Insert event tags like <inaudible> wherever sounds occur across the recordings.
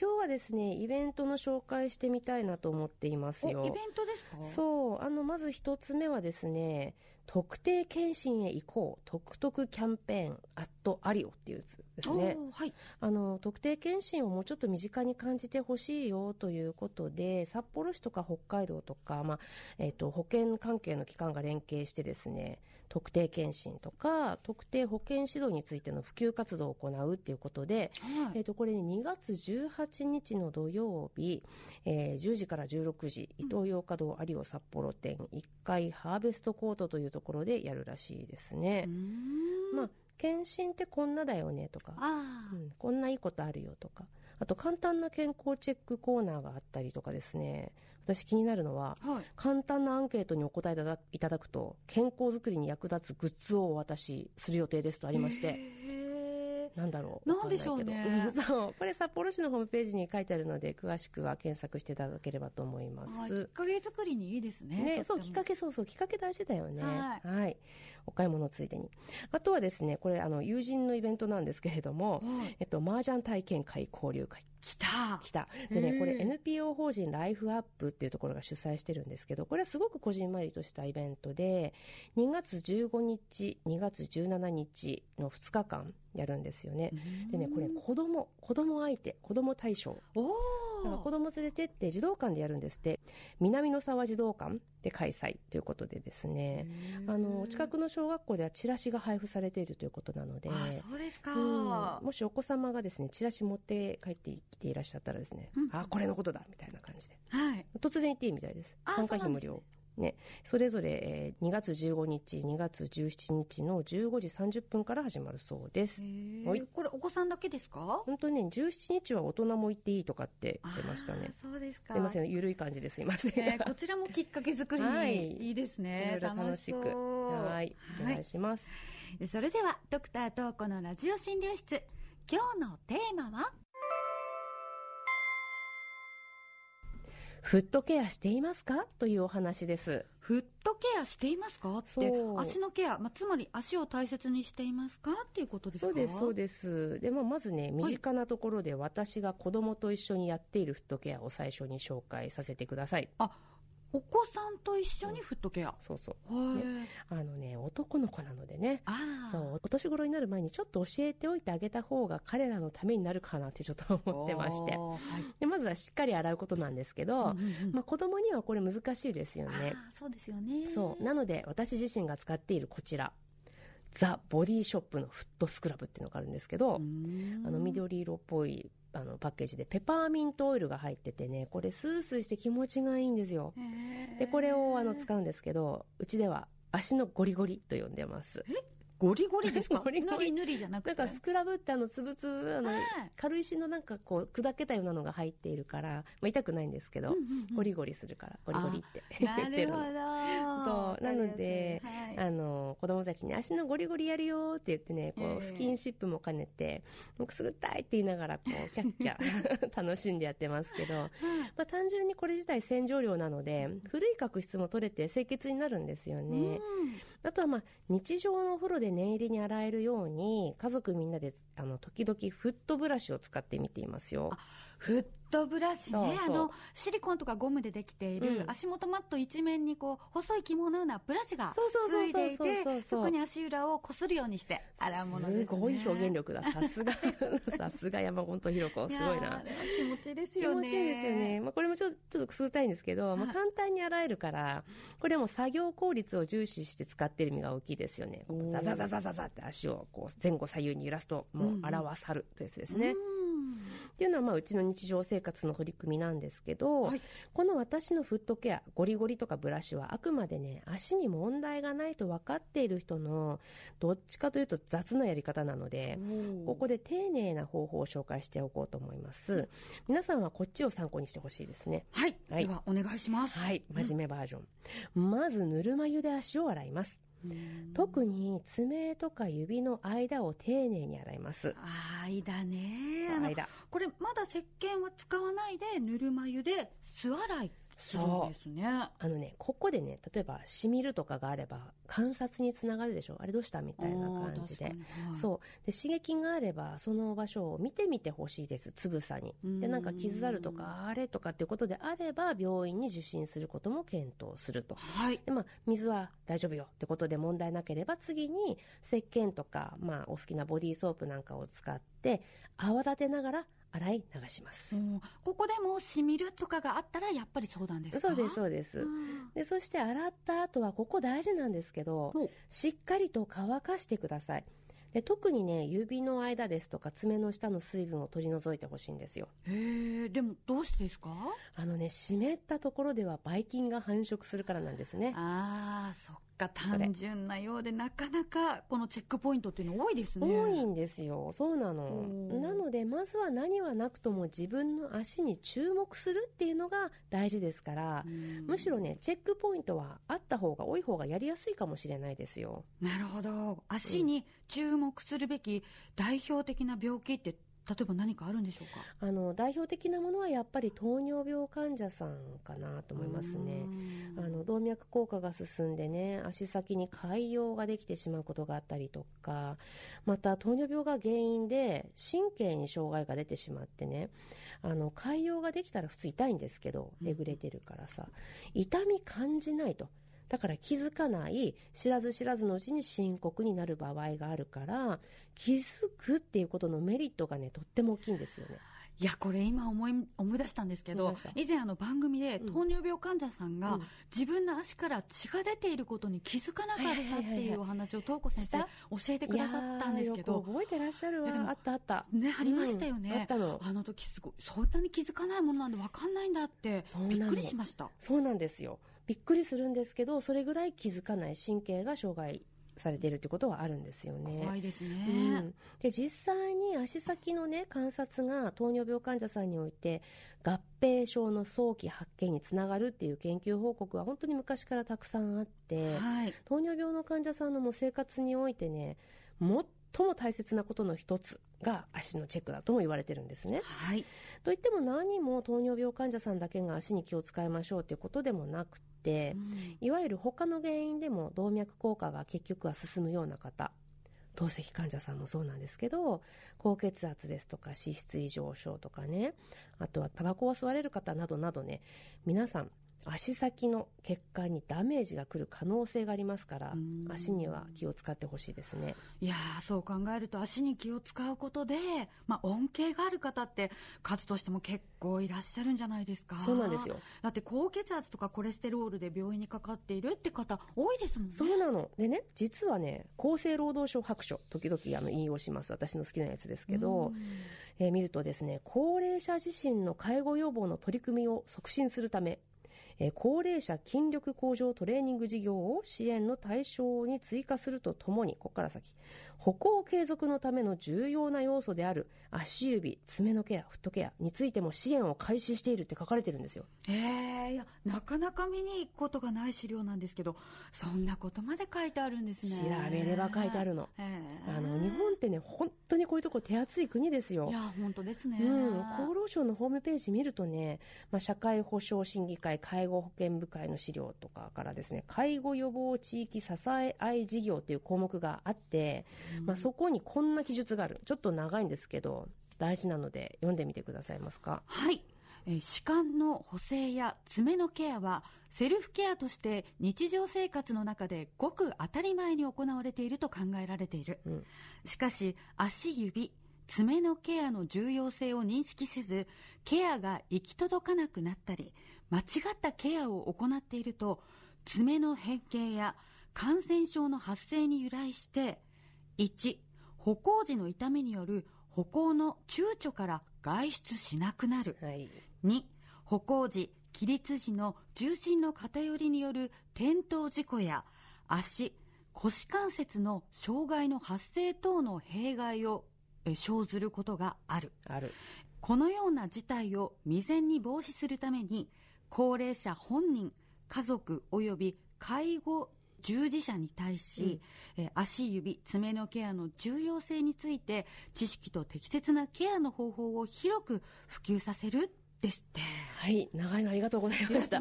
今日はですね、イベントの紹介してみたいなと思っていますよ。イベントですか？そう。あの、まず一つ目はですね、特定検診へ行こう、特特キャンペーン、アットアリオっていうやつですね。はい、あの、特定検診をもうちょっと身近に感じてほしいよということで、札幌市とか北海道とか、まあ、えっ、ー、と、保険関係の機関が連携してですね、特定検診とか、特定保険指導についての普及活動を行うっていうことで、はい、えっ、ー、と、これね、2月18日の土曜日、えー、10時から16時、イトーヨーカドー有オ札幌店1階ハーベストコートというところでやるらしいですね。まあ検診ってこんなだよねとか、うん、こんないいことあるよとか、あと簡単な健康チェックコーナーがあったりとかですね、私気になるのは、はい、簡単なアンケートにお答えいただくと、健康づくりに役立つグッズをお渡しする予定ですとありまして、なんだろう。なんでしょうね。そう。これ札幌市のホームページに書いてあるので、詳しくは検索していただければと思います。きっかけ作りにいいですね。ね、そう、きっかけ、そうそう、きっかけ大事だよね。はい。はい、お買い物ついでに。あとはですね、これ、あの、友人のイベントなんですけれども、はい、えっと、麻雀体験会交流会。来た来た。でね、これ NPO 法人ライフアップっていうところが主催してるんですけど、これはすごくこじんまりとしたイベントで、2月15日、2月17日の2日間やるんですよね。でね、これ子供、子供相手、子供対象。おだから子供連れてって児童館でやるんですって。南の沢児童館で開催ということでですね、あの、近くの小学校ではチラシが配布されているということなので、あ、そうですか、うん、もしお子様がですね、チラシ持って帰ってきていらっしゃったらですね、うん、あ、これのことだみたいな感じで。はい。突然言っていいみたいです。参加費無料。ね、それぞれ、えー、2月15日、2月17日の15時30分から始まるそうです。はい、これお子さんだけですか？本当ね、17日は大人も行っていいとかって言ってましたね。そうですか。すいません、ゆるい感じですいません。えー、こちらもきっかけ作りに <laughs> いいですね。はい、楽しく。はい、お願いします。それでは、ドクタートーコのラジオ診療室。今日のテーマは？フットケアしていますか？というお話です。フットケアしていますか？って足のケア、まあ、つまり足を大切にしていますか？っていうことですか？そうですそうです。でもまずね身近なところで私が子供と一緒にやっているフットケアを最初に紹介させてください。あお子さんと一緒にフットケア、そうそう、ね、あのね男の子なのでね。そうお年頃になる前にちょっと教えておいてあげた方が彼らのためになるかなってちょっと思ってまして、はい、でまずはしっかり洗うことなんですけど、うんうんうん、まあ、子供にはこれ難しいですよね。そうですよね。そう。なので私自身が使っているこちらザ・ボディショップのフットスクラブっていうのがあるんですけどあの緑色っぽいあのパッケージでペパーミントオイルが入っててねこれスースーして気持ちがいいんですよ。でこれをあの使うんですけどうちでは足のゴリゴリと呼んでますゴリゴリですか？<laughs> ゴリゴリ。塗りじゃなくて？なんかスクラブってあのつぶつぶあの軽石のなんかこう砕けたようなのが入っているから、まあ、痛くないんですけど、うんうんうん、ゴリゴリするからゴリゴリって。言ってるの <laughs> そう。なので、はい、あの子供たちに足のゴリゴリやるよって言ってねこうスキンシップも兼ねてくすぐったいって言いながらこう <laughs> キャッキャ楽しんでやってますけど、まあ、単純にこれ自体洗浄量なので古い角質も取れて清潔になるんですよね、あとはまあ日常のお風呂で念入りに洗えるように家族みんなであの時々フットブラシを使ってみていますよ。フットブラシね。あのシリコンとかゴムでできている、足元マット一面にこう細い紐のようなブラシがついていてそこに足裏をこするようにして洗うものです、ね、すごい表現力だ。さすが <laughs> さすが山本ひろ子すごいな。気持ちいいですよね。気持ちいいですよね、まあ、これもちょっとちょっとくすぐたいんですけど、まあ、簡単に洗えるからこれも作業効率を重視して使ってる意味が大きいですよね。ザザザザザザって足をこう前後左右に揺らすともう表さるというやつですね、うんっていうのは、まあ、うちの日常生活の取り組みなんですけど、はい、この私のフットケア、ゴリゴリとかブラシはあくまでね、足に問題がないと分かっている人の、どっちかというと雑なやり方なので、ここで丁寧な方法を紹介しておこうと思います。皆さんはこっちを参考にしてほしいですね。はい。はい、では、お願いします。はい。真面目バージョン。うん、まず、ぬるま湯で足を洗います。特に爪とか指の間を丁寧に洗います。間ね。間。これまだ石鹸は使わないでぬるま湯で素洗いするんですね。あのねここでね例えばしみるとかがあれば観察につながるでしょ？あれどうした？みたいな感じで、はい、そう。で刺激があればその場所を見てみてほしいです。つぶさに。でなんか傷あるとかあれとかっていうことであれば病院に受診することも検討すると、はい、でまあ、水は大丈夫よってことで問題なければ次に石鹸とか、まあ、お好きなボディーソープなんかを使って泡立てながら洗い流します、うん、ここでもしみるとかがあったらやっぱり相談ですそうですそうです、でそして洗った後はここ大事なんですけどしっかりと乾かしてください。で特にね指の間ですとか爪の下の水分を取り除いてほしいんですよ。へえでもどうしてですか？あのね湿ったところではばい菌が繁殖するからなんですね。ああそっか単純なようでなかなかこのチェックポイントっていうの多いですね。多いんですよ。そうなの。なのでまずは何はなくとも自分の足に注目するっていうのが大事ですからむしろねチェックポイントはあった方が多い方がやりやすいかもしれないですよ。なるほど。足に注目するべき代表的な病気って例えば何かあるんでしょうか？あの代表的なものはやっぱり糖尿病患者さんかなと思いますね。あの動脈硬化が進んでね足先に潰瘍ができてしまうことがあったりとかまた糖尿病が原因で神経に障害が出てしまってねあの潰瘍ができたら普通痛いんですけどえぐれてるからさ痛み感じないとだから気づかない知らず知らずのうちに深刻になる場合があるから気づくっていうことのメリットがねとっても大きいんですよね。いやこれ今思い思い出したんですけど以前あの番組で糖尿病患者さんが、自分の足から血が出ていることに気づかなかったっていうお話を東子先生教えてくださったんですけど覚えてらっしゃるわ。あったあった。ねありましたよね、うん、ああの時すごいそんなに気づかないものなんで分かんないんだってびっくりしました。そうなんですよびっくりするんですけどそれぐらい気づかない神経が障害されているということはあるんですよね。怖いですね。うん、で実際に足先のね観察が糖尿病患者さんにおいて合併症の早期発見につながるっていう研究報告は本当に昔からたくさんあって、はい、糖尿病の患者さんのも生活においてね最も大切なことの一つが足のチェックだとも言われてるんですね。はい、といっても何も糖尿病患者さんだけが足に気を使いましょうということでもなくいわゆる他の原因でも動脈硬化が結局は進むような方透析患者さんもそうなんですけど高血圧ですとか脂質異常症とかねあとはタバコを吸われる方などなどね皆さん足先の血管にダメージが来る可能性がありますから足には気を使ってほしいですね。いやそう考えると足に気を使うことで、まあ、恩恵がある方って数としても結構いらっしゃるんじゃないですか。そうなんですよ。だって高血圧とかコレステロールで病院にかかっているって方多いですもんね。そうなの。でね実はね厚生労働省白書時々あの引用します。私の好きなやつですけど、えー、見るとですね高齢者自身の介護予防の取り組みを促進するためえ高齢者筋力向上トレーニング事業を支援の対象に追加するとともに、ここから先、歩行継続のための重要な要素である足指、爪のケア、フットケアについても支援を開始しているって書かれてるんですよ。えー、いや、なかなか見に行くことがない資料なんですけど、そんなことまで書いてあるんですね。調べれば書いてあるの。あの、日本ってね、本当にこういうとこ手厚い国ですよ。いや、本当ですね。うん。厚労省のホームページ見るとね、まあ、社会保障審議会、介護保険部会の資料とかからですね、介護予防地域支え合い事業という項目があって、まあ、そこにこんな記述がある。ちょっと長いんですけど大事なので読んでみてくださいますか？はい。え歯間の補正や爪のケアはセルフケアとして日常生活の中でごく当たり前に行われていると考えられている、うん、しかし足指爪のケアの重要性を認識せずケアが行き届かなくなったり間違ったケアを行っていると爪の変形や感染症の発生に由来して1歩行時の痛みによる歩行の躊躇から外出しなくなる、はい、2歩行時起立時の重心の偏りによる転倒事故や足腰関節の障害の発生等の弊害を生ずることがある。ある。このような事態を未然に防止するために高齢者本人家族及び介護従事者に対し、うん、え足指爪のケアの重要性について知識と適切なケアの方法を広く普及させるですって。はい。長いのありがとうございました。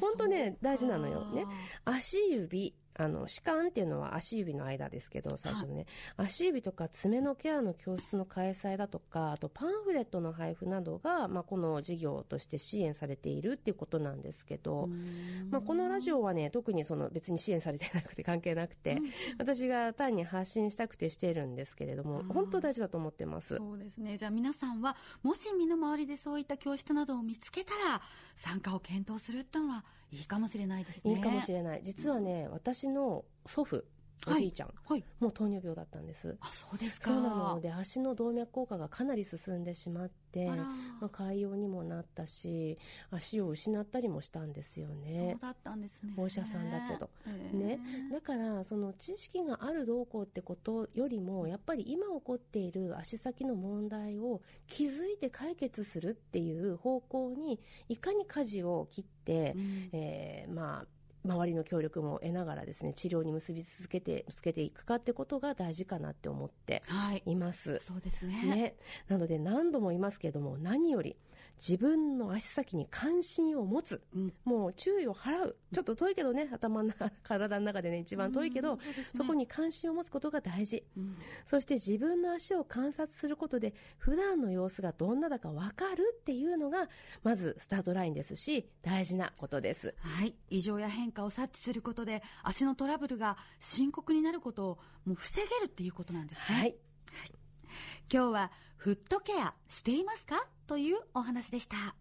本当ね大事なのよね。足指あの歯間っていうのは足指の間ですけど最初のね、はい、足指とか爪のケアの教室の開催だとかあとパンフレットの配布などが、まあ、この事業として支援されているっていうことなんですけど、まあ、このラジオはね特にその別に支援されてなくて関係なくて、うん、私が単に発信したくてしてるんですけれども本当大事だと思ってます。そうですね。じゃあ皆さんはもし身の回りでそういった教室などを見つけたら参加を検討するっていうのはいいかもしれないですね。いいかもしれない。実はね、私の祖父おじいちゃん、はい、もう糖尿病だったんです。あそうですか。そうなので足の動脈硬化がかなり進んでしまってまあ、潰瘍にもなったし足を失ったりもしたんですよね。そうだったんですね。お医者さんだけど、ね、だからその知識があるどうこうってことよりもやっぱり今起こっている足先の問題を気づいて解決するっていう方向にいかに舵を切って、うん、えー、まあ周りの協力も得ながらですね治療に結び続けてつけていくかってことが大事かなって思ってい。ます。はい、そうですね。ね。なので何度も言いますけれども何より自分の足先に関心を持つ、うん、もう注意を払う。ちょっと遠いけどね頭の体の中でね一番遠いけど、そね、そこに関心を持つことが大事、うん、そして自分の足を観察することで普段の様子がどんなだか分かるっていうのがまずスタートラインですし大事なことです。はい。異常や変化を察知することで足のトラブルが深刻になることをもう防げるっていうことなんですね。はい、はい、今日はフットケアしていますか？というお話でした。